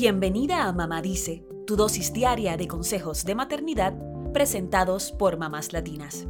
Bienvenida a Mamá Dice, tu dosis diaria de consejos de maternidad presentados por mamás latinas.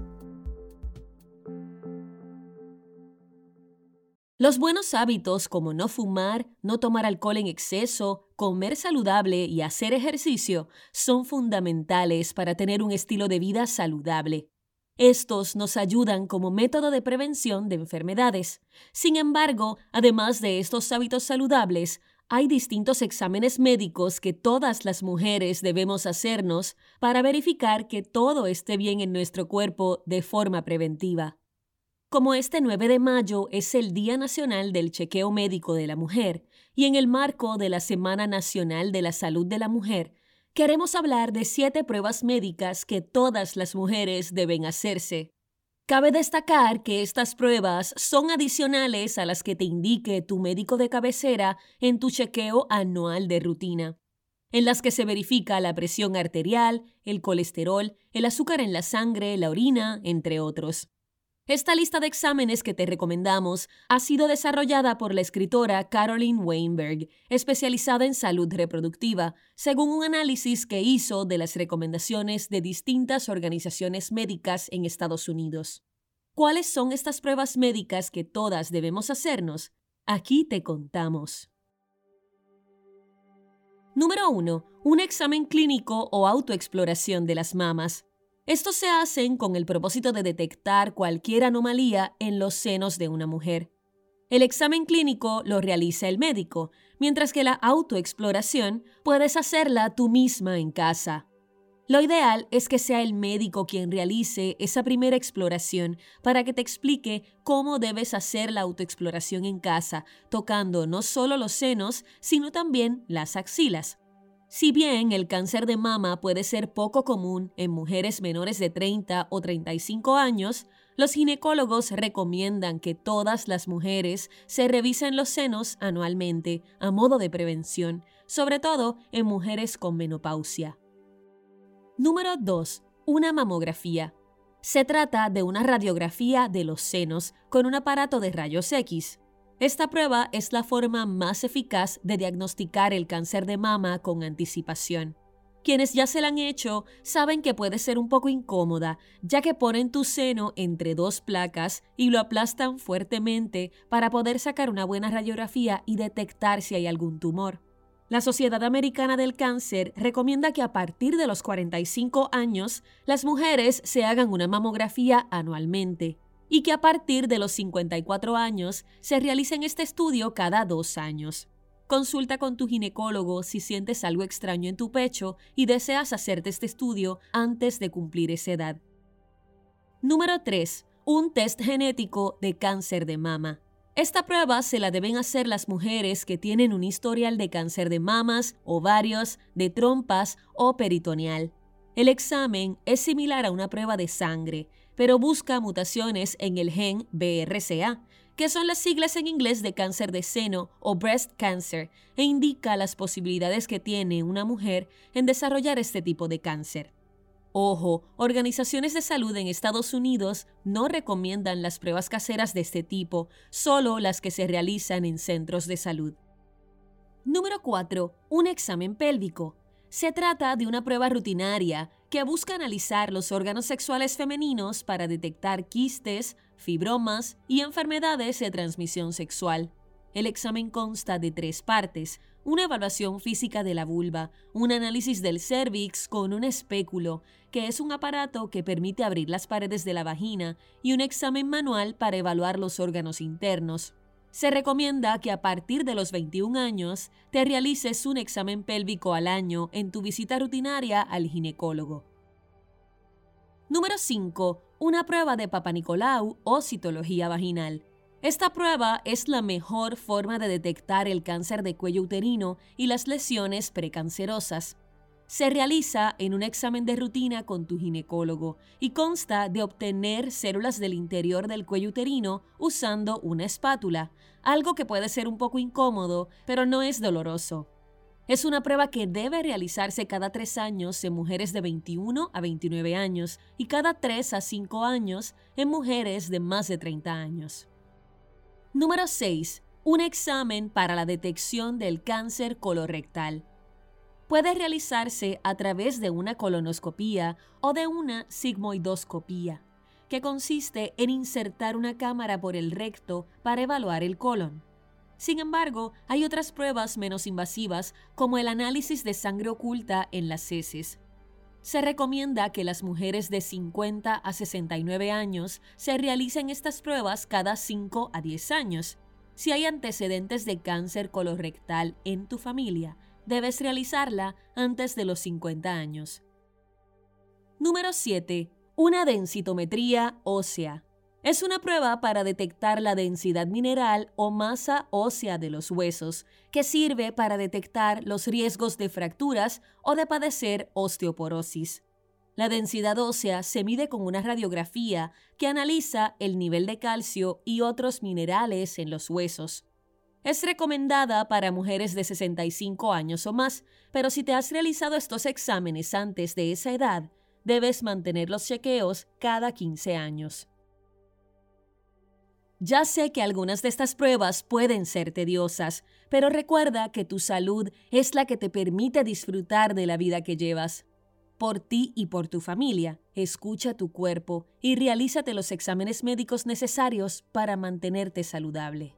Los buenos hábitos como no fumar, no tomar alcohol en exceso, comer saludable y hacer ejercicio son fundamentales para tener un estilo de vida saludable. Estos nos ayudan como método de prevención de enfermedades. Sin embargo, además de estos hábitos saludables, hay distintos exámenes médicos que todas las mujeres debemos hacernos para verificar que todo esté bien en nuestro cuerpo de forma preventiva. Como este 9 de mayo es el Día Nacional del Chequeo Médico de la Mujer y en el marco de la Semana Nacional de la Salud de la Mujer, queremos hablar de siete pruebas médicas que todas las mujeres deben hacerse. Cabe destacar que estas pruebas son adicionales a las que te indique tu médico de cabecera en tu chequeo anual de rutina, en las que se verifica la presión arterial, el colesterol, el azúcar en la sangre, la orina, entre otros. Esta lista de exámenes que te recomendamos ha sido desarrollada por la escritora Caroline Weinberg, especializada en salud reproductiva, según un análisis que hizo de las recomendaciones de distintas organizaciones médicas en Estados Unidos. ¿Cuáles son estas pruebas médicas que todas debemos hacernos? Aquí te contamos. Número 1. Un examen clínico o autoexploración de las mamas. Estos se hacen con el propósito de detectar cualquier anomalía en los senos de una mujer. El examen clínico lo realiza el médico, mientras que la autoexploración puedes hacerla tú misma en casa. Lo ideal es que sea el médico quien realice esa primera exploración para que te explique cómo debes hacer la autoexploración en casa, tocando no solo los senos, sino también las axilas. Si bien el cáncer de mama puede ser poco común en mujeres menores de 30 o 35 años, los ginecólogos recomiendan que todas las mujeres se revisen los senos anualmente a modo de prevención, sobre todo en mujeres con menopausia. Número 2. Una mamografía. Se trata de una radiografía de los senos con un aparato de rayos X. Esta prueba es la forma más eficaz de diagnosticar el cáncer de mama con anticipación. Quienes ya se la han hecho saben que puede ser un poco incómoda, ya que ponen tu seno entre dos placas y lo aplastan fuertemente para poder sacar una buena radiografía y detectar si hay algún tumor. La Sociedad Americana del Cáncer recomienda que a partir de los 45 años las mujeres se hagan una mamografía anualmente y que a partir de los 54 años se realicen este estudio cada dos años. Consulta con tu ginecólogo si sientes algo extraño en tu pecho y deseas hacerte este estudio antes de cumplir esa edad. Número 3. Un test genético de cáncer de mama. Esta prueba se la deben hacer las mujeres que tienen un historial de cáncer de mamas, ovarios, de trompas o peritoneal. El examen es similar a una prueba de sangre, pero busca mutaciones en el gen BRCA, que son las siglas en inglés de cáncer de seno o breast cancer, e indica las posibilidades que tiene una mujer en desarrollar este tipo de cáncer. Ojo, organizaciones de salud en Estados Unidos no recomiendan las pruebas caseras de este tipo, solo las que se realizan en centros de salud. Número 4. Un examen pélvico. Se trata de una prueba rutinaria que busca analizar los órganos sexuales femeninos para detectar quistes, fibromas y enfermedades de transmisión sexual. El examen consta de tres partes, una evaluación física de la vulva, un análisis del cervix con un espéculo, que es un aparato que permite abrir las paredes de la vagina, y un examen manual para evaluar los órganos internos. Se recomienda que a partir de los 21 años te realices un examen pélvico al año en tu visita rutinaria al ginecólogo. Número 5. Una prueba de Papa Nicolau o citología vaginal. Esta prueba es la mejor forma de detectar el cáncer de cuello uterino y las lesiones precancerosas se realiza en un examen de rutina con tu ginecólogo y consta de obtener células del interior del cuello uterino usando una espátula, algo que puede ser un poco incómodo, pero no es doloroso. Es una prueba que debe realizarse cada tres años en mujeres de 21 a 29 años y cada 3 a 5 años en mujeres de más de 30 años. Número 6. Un examen para la detección del cáncer colorectal. Puede realizarse a través de una colonoscopía o de una sigmoidoscopía, que consiste en insertar una cámara por el recto para evaluar el colon. Sin embargo, hay otras pruebas menos invasivas como el análisis de sangre oculta en las heces. Se recomienda que las mujeres de 50 a 69 años se realicen estas pruebas cada 5 a 10 años. Si hay antecedentes de cáncer colorectal en tu familia, debes realizarla antes de los 50 años. Número 7. Una densitometría ósea. Es una prueba para detectar la densidad mineral o masa ósea de los huesos, que sirve para detectar los riesgos de fracturas o de padecer osteoporosis. La densidad ósea se mide con una radiografía que analiza el nivel de calcio y otros minerales en los huesos. Es recomendada para mujeres de 65 años o más, pero si te has realizado estos exámenes antes de esa edad, debes mantener los chequeos cada 15 años. Ya sé que algunas de estas pruebas pueden ser tediosas, pero recuerda que tu salud es la que te permite disfrutar de la vida que llevas. Por ti y por tu familia, escucha tu cuerpo y realízate los exámenes médicos necesarios para mantenerte saludable.